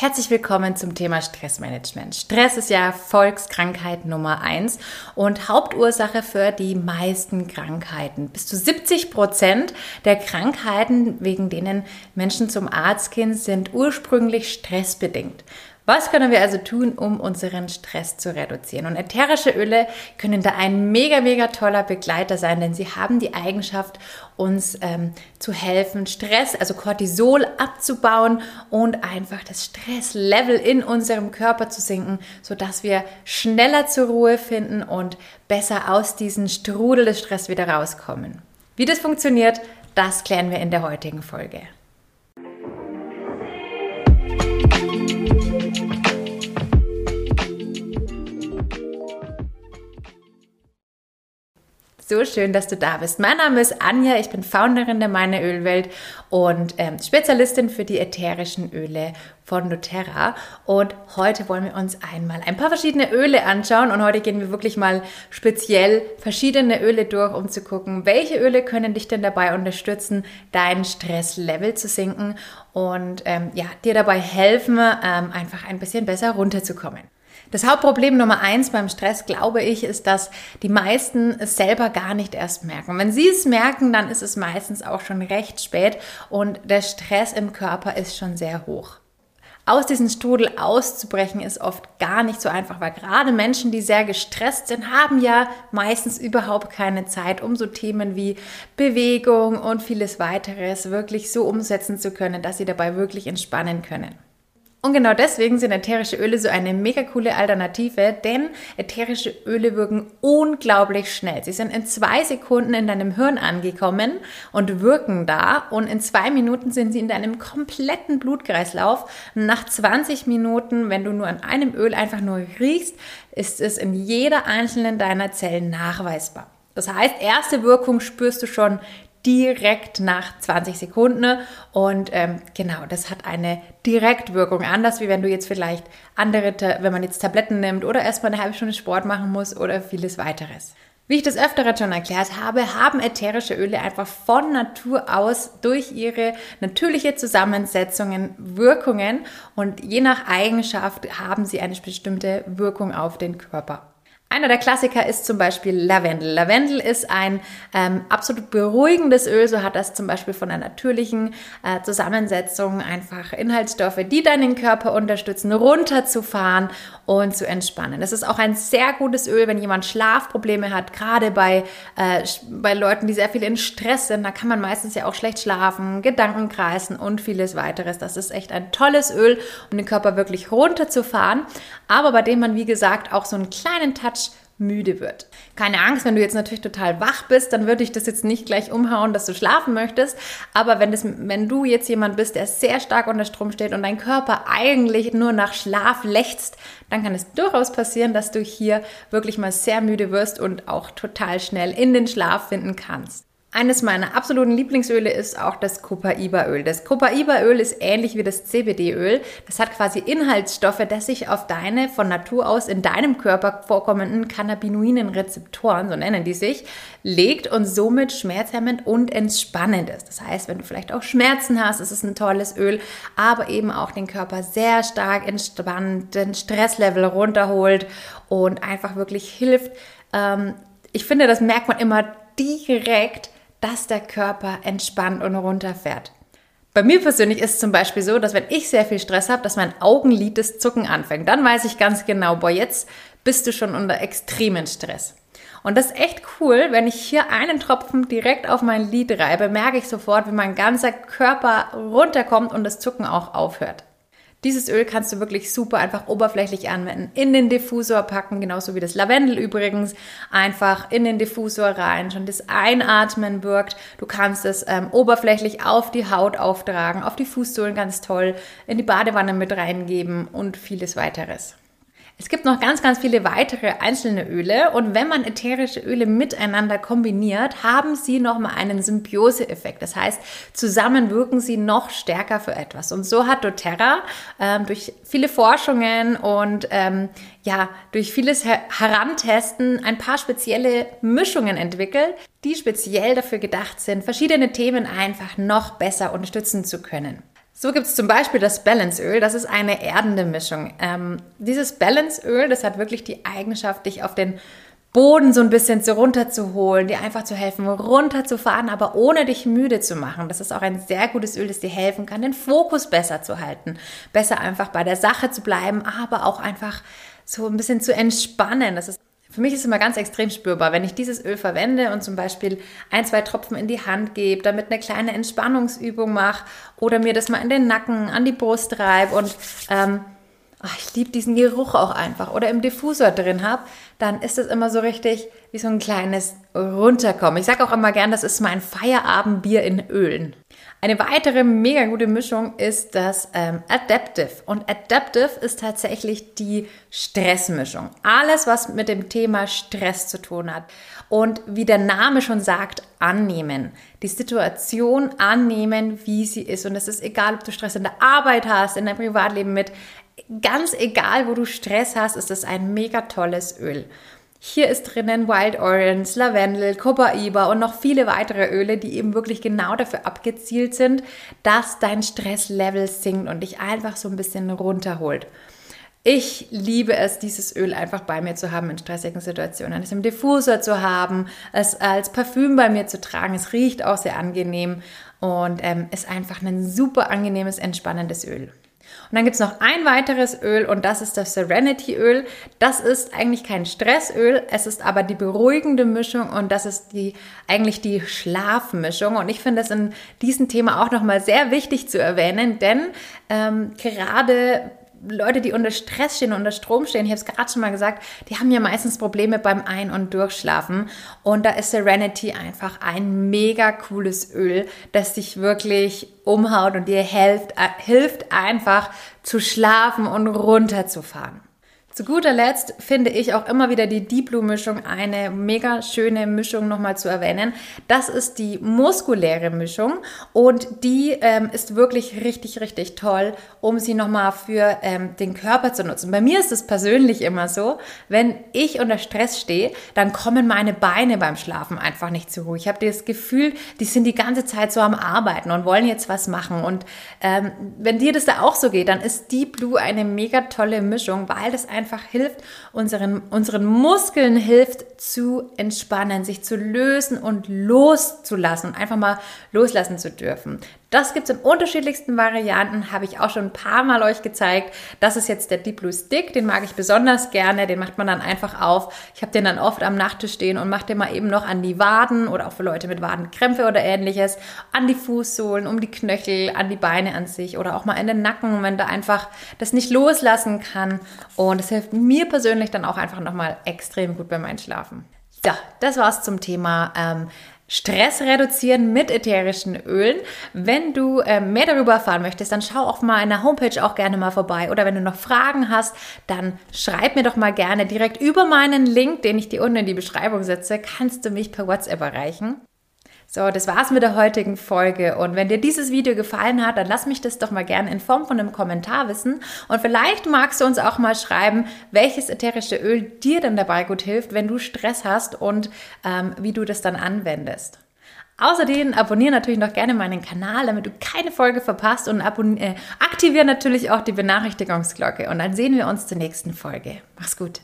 Herzlich willkommen zum Thema Stressmanagement. Stress ist ja Volkskrankheit Nummer eins und Hauptursache für die meisten Krankheiten. Bis zu 70 Prozent der Krankheiten, wegen denen Menschen zum Arzt gehen, sind ursprünglich stressbedingt. Was können wir also tun, um unseren Stress zu reduzieren? Und ätherische Öle können da ein mega, mega toller Begleiter sein, denn sie haben die Eigenschaft, uns ähm, zu helfen, Stress, also Cortisol abzubauen und einfach das Stresslevel in unserem Körper zu sinken, sodass wir schneller zur Ruhe finden und besser aus diesem Strudel des Stress wieder rauskommen. Wie das funktioniert, das klären wir in der heutigen Folge. So schön, dass du da bist. Mein Name ist Anja, ich bin Founderin der Meine Ölwelt und ähm, Spezialistin für die ätherischen Öle von doTERRA. Und heute wollen wir uns einmal ein paar verschiedene Öle anschauen und heute gehen wir wirklich mal speziell verschiedene Öle durch, um zu gucken, welche Öle können dich denn dabei unterstützen, dein Stresslevel zu sinken und ähm, ja, dir dabei helfen, ähm, einfach ein bisschen besser runterzukommen. Das Hauptproblem Nummer eins beim Stress, glaube ich, ist, dass die meisten es selber gar nicht erst merken. Wenn sie es merken, dann ist es meistens auch schon recht spät und der Stress im Körper ist schon sehr hoch. Aus diesem Strudel auszubrechen ist oft gar nicht so einfach, weil gerade Menschen, die sehr gestresst sind, haben ja meistens überhaupt keine Zeit, um so Themen wie Bewegung und vieles weiteres wirklich so umsetzen zu können, dass sie dabei wirklich entspannen können. Und genau deswegen sind ätherische Öle so eine mega coole Alternative, denn ätherische Öle wirken unglaublich schnell. Sie sind in zwei Sekunden in deinem Hirn angekommen und wirken da und in zwei Minuten sind sie in deinem kompletten Blutkreislauf. Nach 20 Minuten, wenn du nur an einem Öl einfach nur riechst, ist es in jeder einzelnen deiner Zellen nachweisbar. Das heißt, erste Wirkung spürst du schon direkt nach 20 Sekunden. Und ähm, genau, das hat eine Direktwirkung. Anders wie wenn du jetzt vielleicht andere, wenn man jetzt Tabletten nimmt oder erstmal eine halbe Stunde Sport machen muss oder vieles weiteres. Wie ich das öfter schon erklärt habe, haben ätherische Öle einfach von Natur aus durch ihre natürliche Zusammensetzungen Wirkungen und je nach Eigenschaft haben sie eine bestimmte Wirkung auf den Körper. Einer der Klassiker ist zum Beispiel Lavendel. Lavendel ist ein ähm, absolut beruhigendes Öl, so hat das zum Beispiel von einer natürlichen äh, Zusammensetzung einfach Inhaltsstoffe, die deinen Körper unterstützen, runterzufahren und zu entspannen. Es ist auch ein sehr gutes Öl, wenn jemand Schlafprobleme hat, gerade bei, äh, bei Leuten, die sehr viel in Stress sind. Da kann man meistens ja auch schlecht schlafen, Gedanken kreisen und vieles weiteres. Das ist echt ein tolles Öl, um den Körper wirklich runterzufahren, aber bei dem man, wie gesagt, auch so einen kleinen Touch müde wird. Keine Angst, wenn du jetzt natürlich total wach bist, dann würde ich das jetzt nicht gleich umhauen, dass du schlafen möchtest. Aber wenn, das, wenn du jetzt jemand bist, der sehr stark unter Strom steht und dein Körper eigentlich nur nach Schlaf lechzt, dann kann es durchaus passieren, dass du hier wirklich mal sehr müde wirst und auch total schnell in den Schlaf finden kannst. Eines meiner absoluten Lieblingsöle ist auch das Copaiba-Öl. Das Copaiba-Öl ist ähnlich wie das CBD-Öl. Das hat quasi Inhaltsstoffe, dass sich auf deine von Natur aus in deinem Körper vorkommenden Cannabinoiden-Rezeptoren, so nennen die sich, legt und somit schmerzhemmend und entspannend ist. Das heißt, wenn du vielleicht auch Schmerzen hast, ist es ein tolles Öl, aber eben auch den Körper sehr stark entspannt, den Stresslevel runterholt und einfach wirklich hilft. Ähm, ich finde, das merkt man immer direkt, dass der Körper entspannt und runterfährt. Bei mir persönlich ist es zum Beispiel so, dass wenn ich sehr viel Stress habe, dass mein Augenlid das Zucken anfängt. Dann weiß ich ganz genau, boah, jetzt bist du schon unter extremen Stress. Und das ist echt cool, wenn ich hier einen Tropfen direkt auf mein Lid reibe, merke ich sofort, wie mein ganzer Körper runterkommt und das Zucken auch aufhört. Dieses Öl kannst du wirklich super einfach oberflächlich anwenden. In den Diffusor packen, genauso wie das Lavendel übrigens. Einfach in den Diffusor rein. Schon das Einatmen wirkt. Du kannst es ähm, oberflächlich auf die Haut auftragen, auf die Fußsohlen ganz toll, in die Badewanne mit reingeben und vieles weiteres. Es gibt noch ganz, ganz viele weitere einzelne Öle und wenn man ätherische Öle miteinander kombiniert, haben sie nochmal einen Symbiose-Effekt. Das heißt, zusammen wirken sie noch stärker für etwas. Und so hat doTERRA ähm, durch viele Forschungen und ähm, ja, durch vieles Her Herantesten ein paar spezielle Mischungen entwickelt, die speziell dafür gedacht sind, verschiedene Themen einfach noch besser unterstützen zu können. So gibt es zum Beispiel das Balanceöl. Das ist eine erdende Mischung. Ähm, dieses Balanceöl, das hat wirklich die Eigenschaft, dich auf den Boden so ein bisschen zu runterzuholen, dir einfach zu helfen, runterzufahren, aber ohne dich müde zu machen. Das ist auch ein sehr gutes Öl, das dir helfen kann, den Fokus besser zu halten, besser einfach bei der Sache zu bleiben, aber auch einfach so ein bisschen zu entspannen. Das ist für mich ist es immer ganz extrem spürbar, wenn ich dieses Öl verwende und zum Beispiel ein, zwei Tropfen in die Hand gebe, damit eine kleine Entspannungsübung mache oder mir das mal in den Nacken, an die Brust reibe und ähm, ach, ich liebe diesen Geruch auch einfach oder im Diffusor drin habe, dann ist es immer so richtig wie so ein kleines Runterkommen. Ich sage auch immer gern, das ist mein Feierabendbier in Ölen. Eine weitere mega gute Mischung ist das ähm, Adaptive. Und Adaptive ist tatsächlich die Stressmischung. Alles, was mit dem Thema Stress zu tun hat. Und wie der Name schon sagt, annehmen. Die Situation annehmen, wie sie ist. Und es ist egal, ob du Stress in der Arbeit hast, in deinem Privatleben mit. Ganz egal, wo du Stress hast, ist es ein mega tolles Öl. Hier ist drinnen Wild Orange, Lavendel, Copaiba und noch viele weitere Öle, die eben wirklich genau dafür abgezielt sind, dass dein Stresslevel sinkt und dich einfach so ein bisschen runterholt. Ich liebe es, dieses Öl einfach bei mir zu haben in stressigen Situationen, es im Diffusor zu haben, es als Parfüm bei mir zu tragen. Es riecht auch sehr angenehm und ähm, ist einfach ein super angenehmes, entspannendes Öl. Und dann gibt es noch ein weiteres Öl und das ist das Serenity Öl. Das ist eigentlich kein Stressöl, es ist aber die beruhigende Mischung und das ist die eigentlich die Schlafmischung. Und ich finde es in diesem Thema auch nochmal sehr wichtig zu erwähnen, denn ähm, gerade Leute, die unter Stress stehen, unter Strom stehen, ich habe es gerade schon mal gesagt, die haben ja meistens Probleme beim Ein- und Durchschlafen. Und da ist Serenity einfach ein mega cooles Öl, das dich wirklich umhaut und dir hilft, äh, hilft einfach zu schlafen und runterzufahren. Zu guter Letzt finde ich auch immer wieder die Deep Blue Mischung eine mega schöne Mischung nochmal zu erwähnen. Das ist die muskuläre Mischung und die ähm, ist wirklich richtig, richtig toll, um sie nochmal für ähm, den Körper zu nutzen. Bei mir ist es persönlich immer so, wenn ich unter Stress stehe, dann kommen meine Beine beim Schlafen einfach nicht zur Ruhe. Ich habe das Gefühl, die sind die ganze Zeit so am Arbeiten und wollen jetzt was machen. Und ähm, wenn dir das da auch so geht, dann ist Deep Blue eine mega tolle Mischung, weil das einfach einfach hilft, unseren, unseren Muskeln hilft zu entspannen, sich zu lösen und loszulassen einfach mal loslassen zu dürfen. Das gibt es in unterschiedlichsten Varianten, habe ich auch schon ein paar Mal euch gezeigt. Das ist jetzt der Deep Blue Stick, den mag ich besonders gerne, den macht man dann einfach auf. Ich habe den dann oft am Nachttisch stehen und mache den mal eben noch an die Waden oder auch für Leute mit Wadenkrämpfe oder ähnliches, an die Fußsohlen, um die Knöchel, an die Beine an sich oder auch mal in den Nacken, wenn da einfach das nicht loslassen kann. Und es hilft mir persönlich dann auch einfach nochmal extrem gut beim Einschlafen. Ja, das war's zum Thema ähm, Stress reduzieren mit ätherischen Ölen. Wenn du äh, mehr darüber erfahren möchtest, dann schau auf meiner Homepage auch gerne mal vorbei. Oder wenn du noch Fragen hast, dann schreib mir doch mal gerne direkt über meinen Link, den ich dir unten in die Beschreibung setze, kannst du mich per WhatsApp erreichen. So, das war's mit der heutigen Folge. Und wenn dir dieses Video gefallen hat, dann lass mich das doch mal gerne in Form von einem Kommentar wissen. Und vielleicht magst du uns auch mal schreiben, welches ätherische Öl dir denn dabei gut hilft, wenn du Stress hast und ähm, wie du das dann anwendest. Außerdem abonniere natürlich noch gerne meinen Kanal, damit du keine Folge verpasst und äh, aktiviere natürlich auch die Benachrichtigungsglocke. Und dann sehen wir uns zur nächsten Folge. Mach's gut.